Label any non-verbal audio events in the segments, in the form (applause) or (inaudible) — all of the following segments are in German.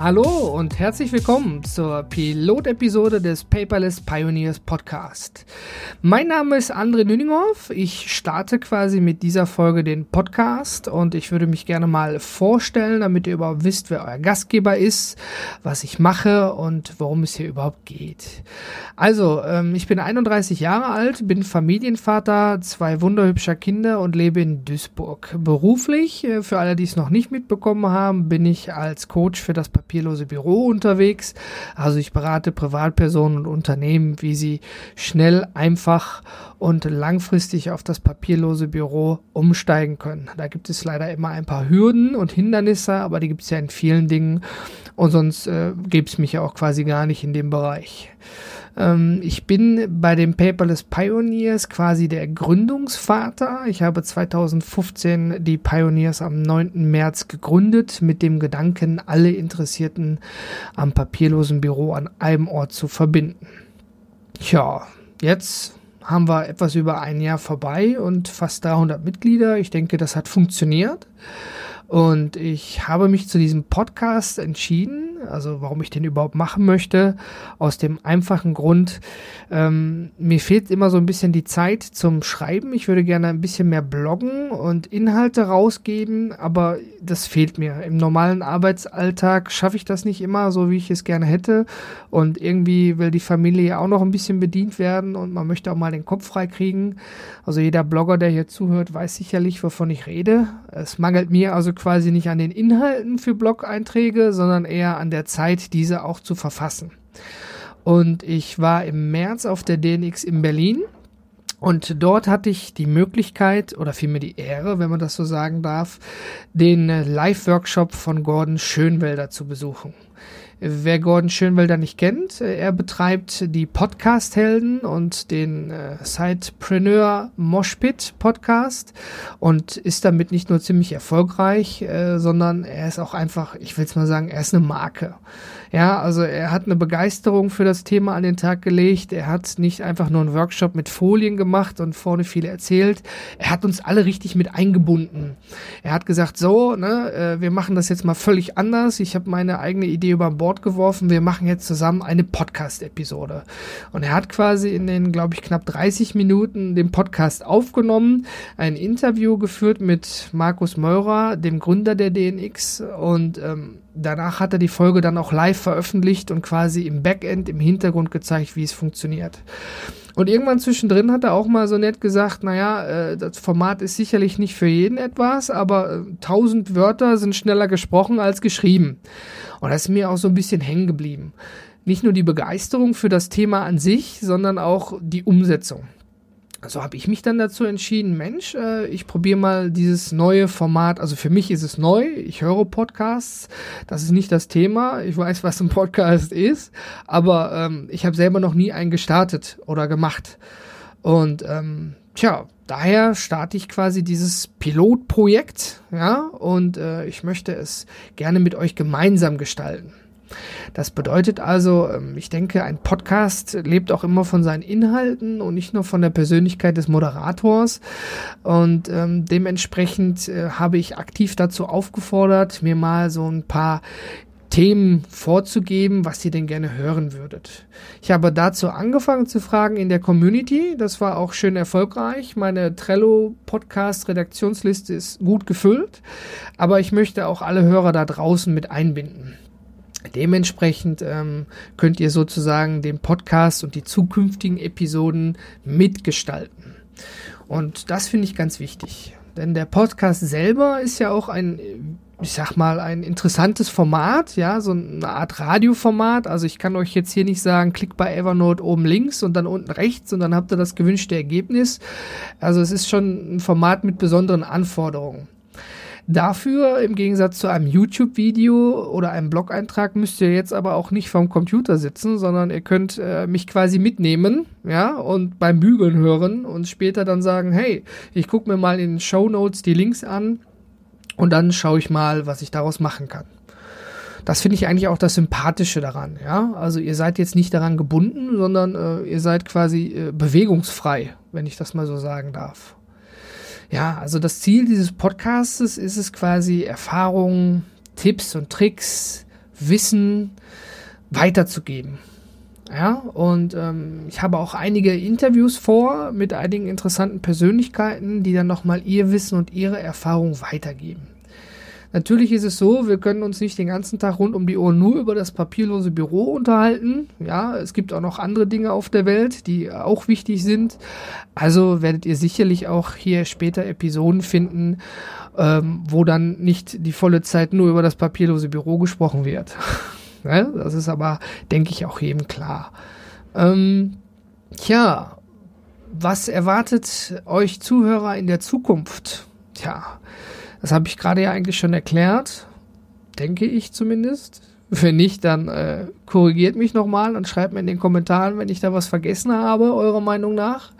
Hallo und herzlich willkommen zur Pilotepisode des Paperless Pioneers Podcast. Mein Name ist André Nüninghoff. Ich starte quasi mit dieser Folge den Podcast und ich würde mich gerne mal vorstellen, damit ihr überhaupt wisst, wer euer Gastgeber ist, was ich mache und worum es hier überhaupt geht. Also, ähm, ich bin 31 Jahre alt, bin Familienvater, zwei wunderhübscher Kinder und lebe in Duisburg. Beruflich, äh, für alle, die es noch nicht mitbekommen haben, bin ich als Coach für das papierlose Büro unterwegs. Also ich berate Privatpersonen und Unternehmen, wie sie schnell, einfach und langfristig auf das papierlose Büro umsteigen können. Da gibt es leider immer ein paar Hürden und Hindernisse, aber die gibt es ja in vielen Dingen und sonst äh, gäbe es mich ja auch quasi gar nicht in dem Bereich. Ähm, ich bin bei den Paperless Pioneers quasi der Gründungsvater. Ich habe 2015 die Pioneers am 9. März gegründet mit dem Gedanken, alle Interessierten am papierlosen Büro an einem Ort zu verbinden. Tja, jetzt haben wir etwas über ein Jahr vorbei und fast 300 Mitglieder. Ich denke, das hat funktioniert. Und ich habe mich zu diesem Podcast entschieden, also warum ich den überhaupt machen möchte, aus dem einfachen Grund, ähm, mir fehlt immer so ein bisschen die Zeit zum Schreiben. Ich würde gerne ein bisschen mehr bloggen und Inhalte rausgeben, aber das fehlt mir. Im normalen Arbeitsalltag schaffe ich das nicht immer so, wie ich es gerne hätte. Und irgendwie will die Familie auch noch ein bisschen bedient werden und man möchte auch mal den Kopf frei kriegen. Also jeder Blogger, der hier zuhört, weiß sicherlich, wovon ich rede. Es mangelt mir also quasi nicht an den Inhalten für Blog-Einträge, sondern eher an der Zeit, diese auch zu verfassen. Und ich war im März auf der DNX in Berlin. Und dort hatte ich die Möglichkeit oder vielmehr die Ehre, wenn man das so sagen darf, den Live-Workshop von Gordon Schönwelder zu besuchen. Wer Gordon Schönwelder nicht kennt, äh, er betreibt die Podcast-Helden und den äh, Sidepreneur Moshpit Podcast und ist damit nicht nur ziemlich erfolgreich, äh, sondern er ist auch einfach, ich will es mal sagen, er ist eine Marke. Ja, also er hat eine Begeisterung für das Thema an den Tag gelegt. Er hat nicht einfach nur einen Workshop mit Folien gemacht und vorne viel erzählt. Er hat uns alle richtig mit eingebunden. Er hat gesagt, so, ne, äh, wir machen das jetzt mal völlig anders. Ich habe meine eigene Idee über Bord geworfen. Wir machen jetzt zusammen eine Podcast-Episode. Und er hat quasi in den, glaube ich, knapp 30 Minuten den Podcast aufgenommen, ein Interview geführt mit Markus Meurer, dem Gründer der DNX und ähm, danach hat er die Folge dann auch live veröffentlicht und quasi im Backend, im Hintergrund gezeigt, wie es funktioniert. Und irgendwann zwischendrin hat er auch mal so nett gesagt, naja, äh, das Format ist sicherlich nicht für jeden etwas, aber äh, tausend Wörter sind schneller gesprochen als geschrieben. Und das ist mir auch so ein bisschen hängen geblieben. Nicht nur die Begeisterung für das Thema an sich, sondern auch die Umsetzung so habe ich mich dann dazu entschieden, Mensch, äh, ich probiere mal dieses neue Format. Also für mich ist es neu. Ich höre Podcasts. Das ist nicht das Thema. Ich weiß, was ein Podcast ist, aber ähm, ich habe selber noch nie einen gestartet oder gemacht. Und ähm, tja, daher starte ich quasi dieses Pilotprojekt, ja, und äh, ich möchte es gerne mit euch gemeinsam gestalten. Das bedeutet also, ähm, ich denke, ein Podcast lebt auch immer von seinen Inhalten und nicht nur von der Persönlichkeit des Moderators. Und ähm, dementsprechend äh, habe ich aktiv dazu aufgefordert, mir mal so ein paar Themen vorzugeben, was ihr denn gerne hören würdet. Ich habe dazu angefangen zu fragen in der Community. Das war auch schön erfolgreich. Meine Trello Podcast Redaktionsliste ist gut gefüllt, aber ich möchte auch alle Hörer da draußen mit einbinden. Dementsprechend ähm, könnt ihr sozusagen den Podcast und die zukünftigen Episoden mitgestalten. Und das finde ich ganz wichtig. Denn der Podcast selber ist ja auch ein, ich sag mal, ein interessantes Format, ja, so eine Art Radioformat. Also ich kann euch jetzt hier nicht sagen, klickt bei Evernote oben links und dann unten rechts und dann habt ihr das gewünschte Ergebnis. Also es ist schon ein Format mit besonderen Anforderungen. Dafür, im Gegensatz zu einem YouTube-Video oder einem Blog-Eintrag, müsst ihr jetzt aber auch nicht vom Computer sitzen, sondern ihr könnt äh, mich quasi mitnehmen, ja, und beim Bügeln hören und später dann sagen, hey, ich gucke mir mal in den Show Notes die Links an und dann schaue ich mal, was ich daraus machen kann. Das finde ich eigentlich auch das Sympathische daran, ja. Also ihr seid jetzt nicht daran gebunden, sondern äh, ihr seid quasi äh, bewegungsfrei, wenn ich das mal so sagen darf. Ja, also das Ziel dieses Podcasts ist es quasi, Erfahrungen, Tipps und Tricks, Wissen weiterzugeben. Ja, und ähm, ich habe auch einige Interviews vor mit einigen interessanten Persönlichkeiten, die dann nochmal ihr Wissen und ihre Erfahrung weitergeben. Natürlich ist es so, wir können uns nicht den ganzen Tag rund um die Uhr nur über das papierlose Büro unterhalten. Ja, es gibt auch noch andere Dinge auf der Welt, die auch wichtig sind. Also werdet ihr sicherlich auch hier später Episoden finden, ähm, wo dann nicht die volle Zeit nur über das papierlose Büro gesprochen wird. ja, (laughs) das ist aber, denke ich, auch jedem klar. Ähm, tja, was erwartet euch Zuhörer in der Zukunft? Tja, das habe ich gerade ja eigentlich schon erklärt, denke ich zumindest. Wenn nicht, dann äh, korrigiert mich nochmal und schreibt mir in den Kommentaren, wenn ich da was vergessen habe, eurer Meinung nach.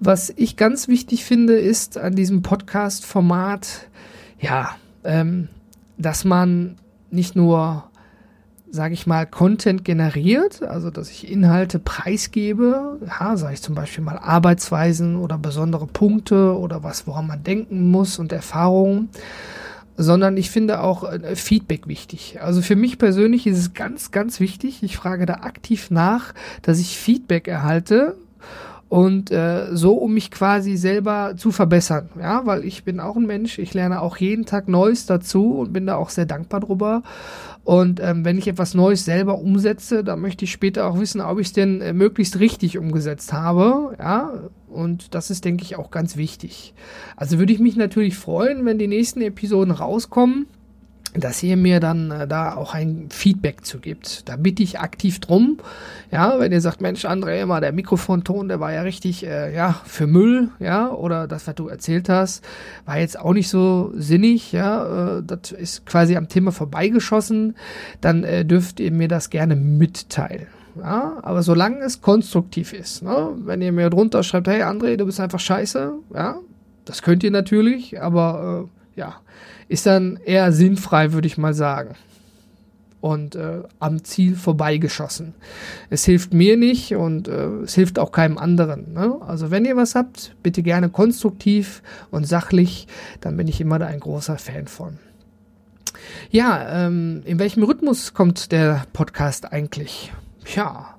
Was ich ganz wichtig finde, ist an diesem Podcast-Format, ja, ähm, dass man nicht nur sage ich mal, Content generiert, also dass ich Inhalte preisgebe, ja, sage ich zum Beispiel mal Arbeitsweisen oder besondere Punkte oder was, woran man denken muss und Erfahrungen, sondern ich finde auch äh, Feedback wichtig. Also für mich persönlich ist es ganz, ganz wichtig, ich frage da aktiv nach, dass ich Feedback erhalte und äh, so, um mich quasi selber zu verbessern. Ja, weil ich bin auch ein Mensch, ich lerne auch jeden Tag Neues dazu und bin da auch sehr dankbar drüber. Und ähm, wenn ich etwas Neues selber umsetze, dann möchte ich später auch wissen, ob ich es denn äh, möglichst richtig umgesetzt habe. Ja, und das ist, denke ich, auch ganz wichtig. Also würde ich mich natürlich freuen, wenn die nächsten Episoden rauskommen dass ihr mir dann äh, da auch ein Feedback zu gibt. Da bitte ich aktiv drum. Ja, wenn ihr sagt, Mensch, André, immer der Mikrofonton, der war ja richtig, äh, ja, für Müll, ja, oder das, was du erzählt hast, war jetzt auch nicht so sinnig, ja, äh, das ist quasi am Thema vorbeigeschossen, dann äh, dürft ihr mir das gerne mitteilen. Ja, aber solange es konstruktiv ist, ne, wenn ihr mir drunter schreibt, hey André, du bist einfach scheiße, ja, das könnt ihr natürlich, aber äh, ja, ist dann eher sinnfrei, würde ich mal sagen. Und äh, am Ziel vorbeigeschossen. Es hilft mir nicht und äh, es hilft auch keinem anderen. Ne? Also wenn ihr was habt, bitte gerne konstruktiv und sachlich, dann bin ich immer da ein großer Fan von. Ja, ähm, in welchem Rhythmus kommt der Podcast eigentlich? Ja,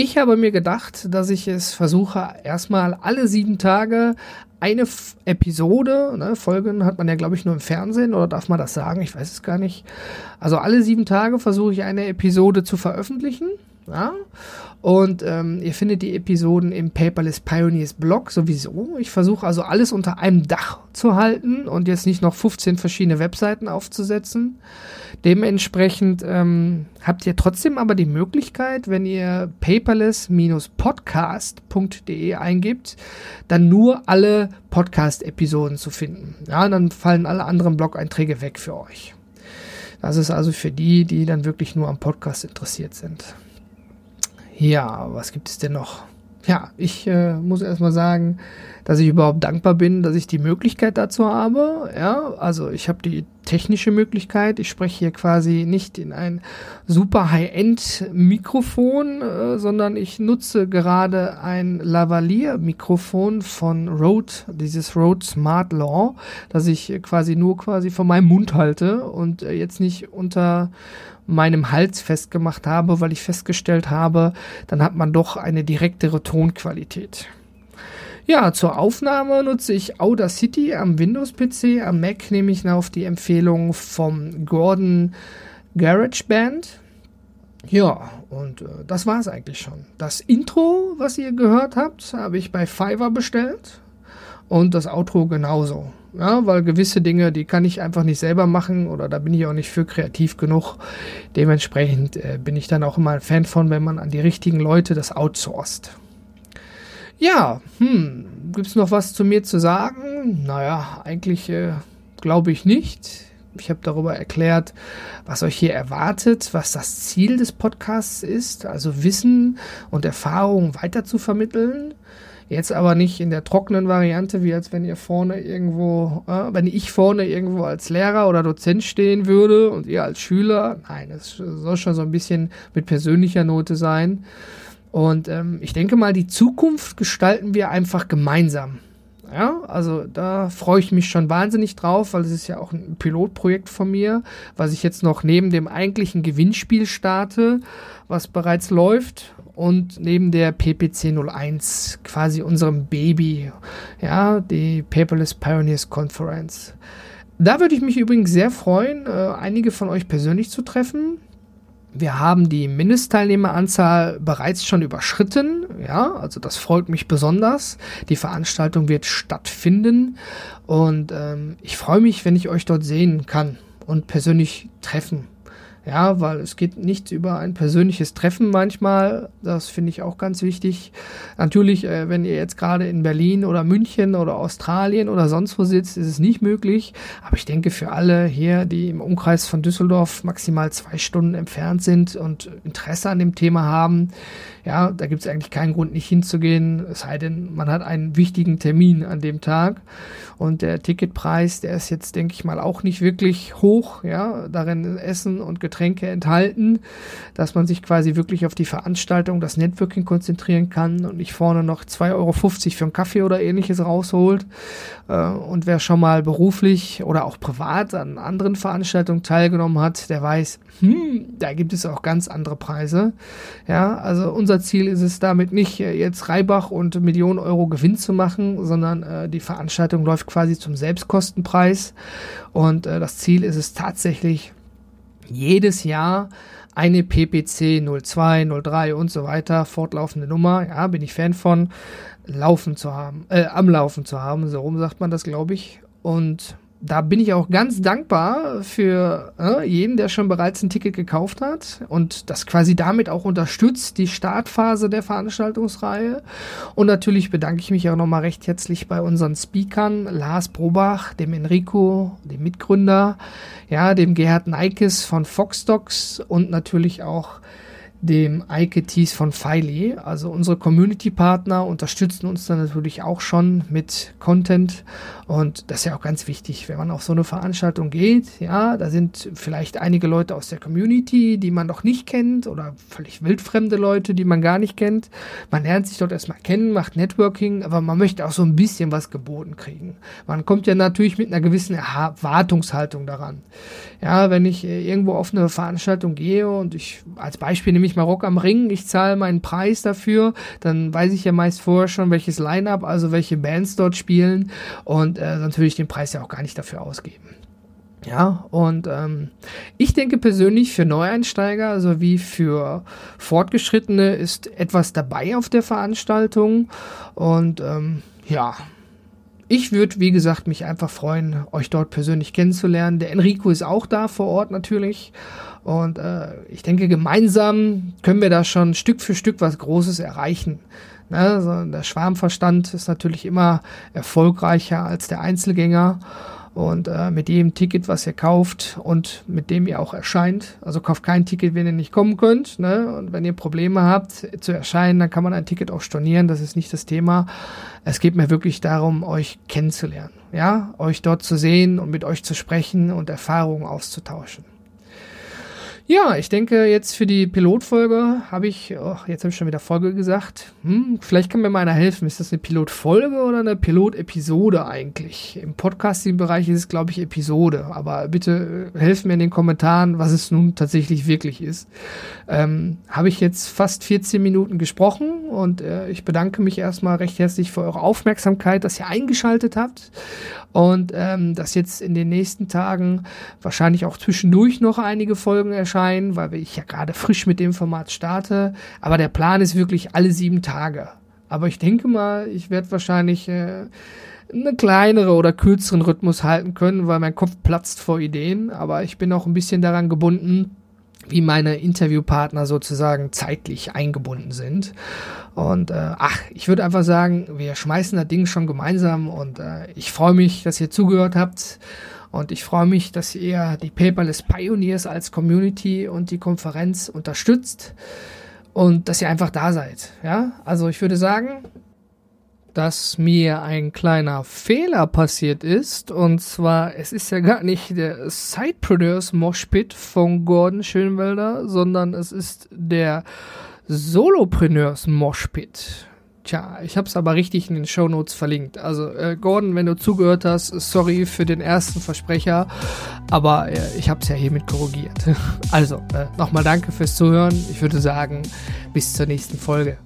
ich habe mir gedacht, dass ich es versuche, erstmal alle sieben Tage eine F Episode, ne, Folgen hat man ja, glaube ich, nur im Fernsehen oder darf man das sagen? Ich weiß es gar nicht. Also alle sieben Tage versuche ich eine Episode zu veröffentlichen. Ja? Und ähm, ihr findet die Episoden im Paperless Pioneers Blog sowieso. Ich versuche also alles unter einem Dach zu halten und jetzt nicht noch 15 verschiedene Webseiten aufzusetzen. Dementsprechend ähm, habt ihr trotzdem aber die Möglichkeit, wenn ihr paperless-podcast.de eingibt, dann nur alle Podcast-Episoden zu finden. Ja, dann fallen alle anderen Blog-Einträge weg für euch. Das ist also für die, die dann wirklich nur am Podcast interessiert sind. Ja, was gibt es denn noch? Ja, ich äh, muss erstmal sagen, dass ich überhaupt dankbar bin, dass ich die Möglichkeit dazu habe. Ja, also ich habe die technische Möglichkeit. Ich spreche hier quasi nicht in ein super High-End-Mikrofon, äh, sondern ich nutze gerade ein Lavalier-Mikrofon von Rode, dieses Rode Smart Law, das ich quasi nur quasi von meinem Mund halte und äh, jetzt nicht unter meinem Hals festgemacht habe, weil ich festgestellt habe, dann hat man doch eine direktere Tonqualität. Ja, zur Aufnahme nutze ich Audacity am Windows-PC, am Mac nehme ich auf die Empfehlung vom Gordon GarageBand. Ja, und äh, das war es eigentlich schon. Das Intro, was ihr gehört habt, habe ich bei Fiverr bestellt und das Outro genauso. Ja, weil gewisse Dinge, die kann ich einfach nicht selber machen oder da bin ich auch nicht für kreativ genug. Dementsprechend äh, bin ich dann auch immer ein Fan von, wenn man an die richtigen Leute das outsourced. Ja, hm, gibt's noch was zu mir zu sagen? Naja, eigentlich äh, glaube ich nicht. Ich habe darüber erklärt, was euch hier erwartet, was das Ziel des Podcasts ist, also Wissen und Erfahrungen weiter zu vermitteln. Jetzt aber nicht in der trockenen Variante, wie als wenn ihr vorne irgendwo, äh, wenn ich vorne irgendwo als Lehrer oder Dozent stehen würde und ihr als Schüler. Nein, es soll schon so ein bisschen mit persönlicher Note sein. Und ähm, ich denke mal, die Zukunft gestalten wir einfach gemeinsam. Ja, also da freue ich mich schon wahnsinnig drauf, weil es ist ja auch ein Pilotprojekt von mir, was ich jetzt noch neben dem eigentlichen Gewinnspiel starte, was bereits läuft und neben der PPC 01 quasi unserem Baby, ja, die Paperless Pioneers Conference. Da würde ich mich übrigens sehr freuen, äh, einige von euch persönlich zu treffen. Wir haben die Mindestteilnehmeranzahl bereits schon überschritten. Ja, also das freut mich besonders. Die Veranstaltung wird stattfinden und ähm, ich freue mich, wenn ich euch dort sehen kann und persönlich treffen ja, weil es geht nichts über ein persönliches Treffen manchmal. Das finde ich auch ganz wichtig. Natürlich, äh, wenn ihr jetzt gerade in Berlin oder München oder Australien oder sonst wo sitzt, ist es nicht möglich. Aber ich denke, für alle hier, die im Umkreis von Düsseldorf maximal zwei Stunden entfernt sind und Interesse an dem Thema haben, ja, da gibt es eigentlich keinen Grund, nicht hinzugehen. Es sei denn, man hat einen wichtigen Termin an dem Tag. Und der Ticketpreis, der ist jetzt, denke ich mal, auch nicht wirklich hoch. Ja, darin Essen und Getränke enthalten, dass man sich quasi wirklich auf die Veranstaltung, das Networking konzentrieren kann und nicht vorne noch 2,50 Euro für einen Kaffee oder ähnliches rausholt. Äh, und wer schon mal beruflich oder auch privat an anderen Veranstaltungen teilgenommen hat, der weiß, hm, da gibt es auch ganz andere Preise. Ja, also unser Ziel ist es damit nicht, äh, jetzt Reibach und Millionen Euro Gewinn zu machen, sondern äh, die Veranstaltung läuft quasi zum Selbstkostenpreis. Und das Ziel ist es tatsächlich, jedes Jahr eine PPC 02, 03 und so weiter, fortlaufende Nummer, ja, bin ich Fan von, laufen zu haben, äh, am Laufen zu haben, so rum sagt man das, glaube ich. Und da bin ich auch ganz dankbar für äh, jeden, der schon bereits ein Ticket gekauft hat und das quasi damit auch unterstützt, die Startphase der Veranstaltungsreihe. Und natürlich bedanke ich mich auch nochmal recht herzlich bei unseren Speakern, Lars Probach, dem Enrico, dem Mitgründer, ja, dem Gerhard Neikes von Foxdocs und natürlich auch dem Eike Thies von Filey. Also unsere Community-Partner unterstützen uns dann natürlich auch schon mit Content und das ist ja auch ganz wichtig, wenn man auf so eine Veranstaltung geht. Ja, da sind vielleicht einige Leute aus der Community, die man noch nicht kennt oder völlig wildfremde Leute, die man gar nicht kennt. Man lernt sich dort erstmal kennen, macht Networking, aber man möchte auch so ein bisschen was geboten kriegen. Man kommt ja natürlich mit einer gewissen Erwartungshaltung daran. Ja, wenn ich äh, irgendwo auf eine Veranstaltung gehe und ich als Beispiel nehme ich mal Rock am Ring, ich zahle meinen Preis dafür, dann weiß ich ja meist vorher schon, welches Line-up, also welche Bands dort spielen und äh, ich den Preis ja auch gar nicht dafür ausgeben. Ja, und ähm, ich denke persönlich für Neueinsteiger sowie für Fortgeschrittene ist etwas dabei auf der Veranstaltung und ähm, ja, ich würde, wie gesagt, mich einfach freuen, euch dort persönlich kennenzulernen. Der Enrico ist auch da vor Ort natürlich. Und äh, ich denke, gemeinsam können wir da schon Stück für Stück was Großes erreichen. Ne? Also der Schwarmverstand ist natürlich immer erfolgreicher als der Einzelgänger. Und äh, mit jedem Ticket, was ihr kauft und mit dem ihr auch erscheint, also kauft kein Ticket, wenn ihr nicht kommen könnt. Ne? Und wenn ihr Probleme habt zu erscheinen, dann kann man ein Ticket auch stornieren, das ist nicht das Thema. Es geht mir wirklich darum, euch kennenzulernen, ja, euch dort zu sehen und mit euch zu sprechen und Erfahrungen auszutauschen. Ja, ich denke, jetzt für die Pilotfolge habe ich, oh, jetzt habe ich schon wieder Folge gesagt. Hm, vielleicht kann mir mal einer helfen. Ist das eine Pilotfolge oder eine Pilotepisode eigentlich? Im Podcasting-Bereich ist es, glaube ich, Episode. Aber bitte äh, helft mir in den Kommentaren, was es nun tatsächlich wirklich ist. Ähm, habe ich jetzt fast 14 Minuten gesprochen und äh, ich bedanke mich erstmal recht herzlich für eure Aufmerksamkeit, dass ihr eingeschaltet habt und ähm, dass jetzt in den nächsten Tagen wahrscheinlich auch zwischendurch noch einige Folgen erscheinen, weil ich ja gerade frisch mit dem Format starte. Aber der Plan ist wirklich alle sieben Tage. Aber ich denke mal, ich werde wahrscheinlich äh, eine kleinere oder kürzeren Rhythmus halten können, weil mein Kopf platzt vor Ideen. Aber ich bin auch ein bisschen daran gebunden, wie meine Interviewpartner sozusagen zeitlich eingebunden sind. Und äh, ach, ich würde einfach sagen, wir schmeißen das Ding schon gemeinsam und äh, ich freue mich, dass ihr zugehört habt. Und ich freue mich, dass ihr die Paperless Pioneers als Community und die Konferenz unterstützt und dass ihr einfach da seid. Ja, also ich würde sagen, dass mir ein kleiner Fehler passiert ist. Und zwar, es ist ja gar nicht der Sidepreneurs Moshpit von Gordon Schönwelder, sondern es ist der Solopreneurs Moshpit. Tja, ich habe es aber richtig in den Show Notes verlinkt. Also äh, Gordon, wenn du zugehört hast, sorry für den ersten Versprecher, aber äh, ich habe es ja hiermit korrigiert. (laughs) Also, äh, nochmal danke fürs Zuhören. Ich würde sagen, bis zur nächsten Folge.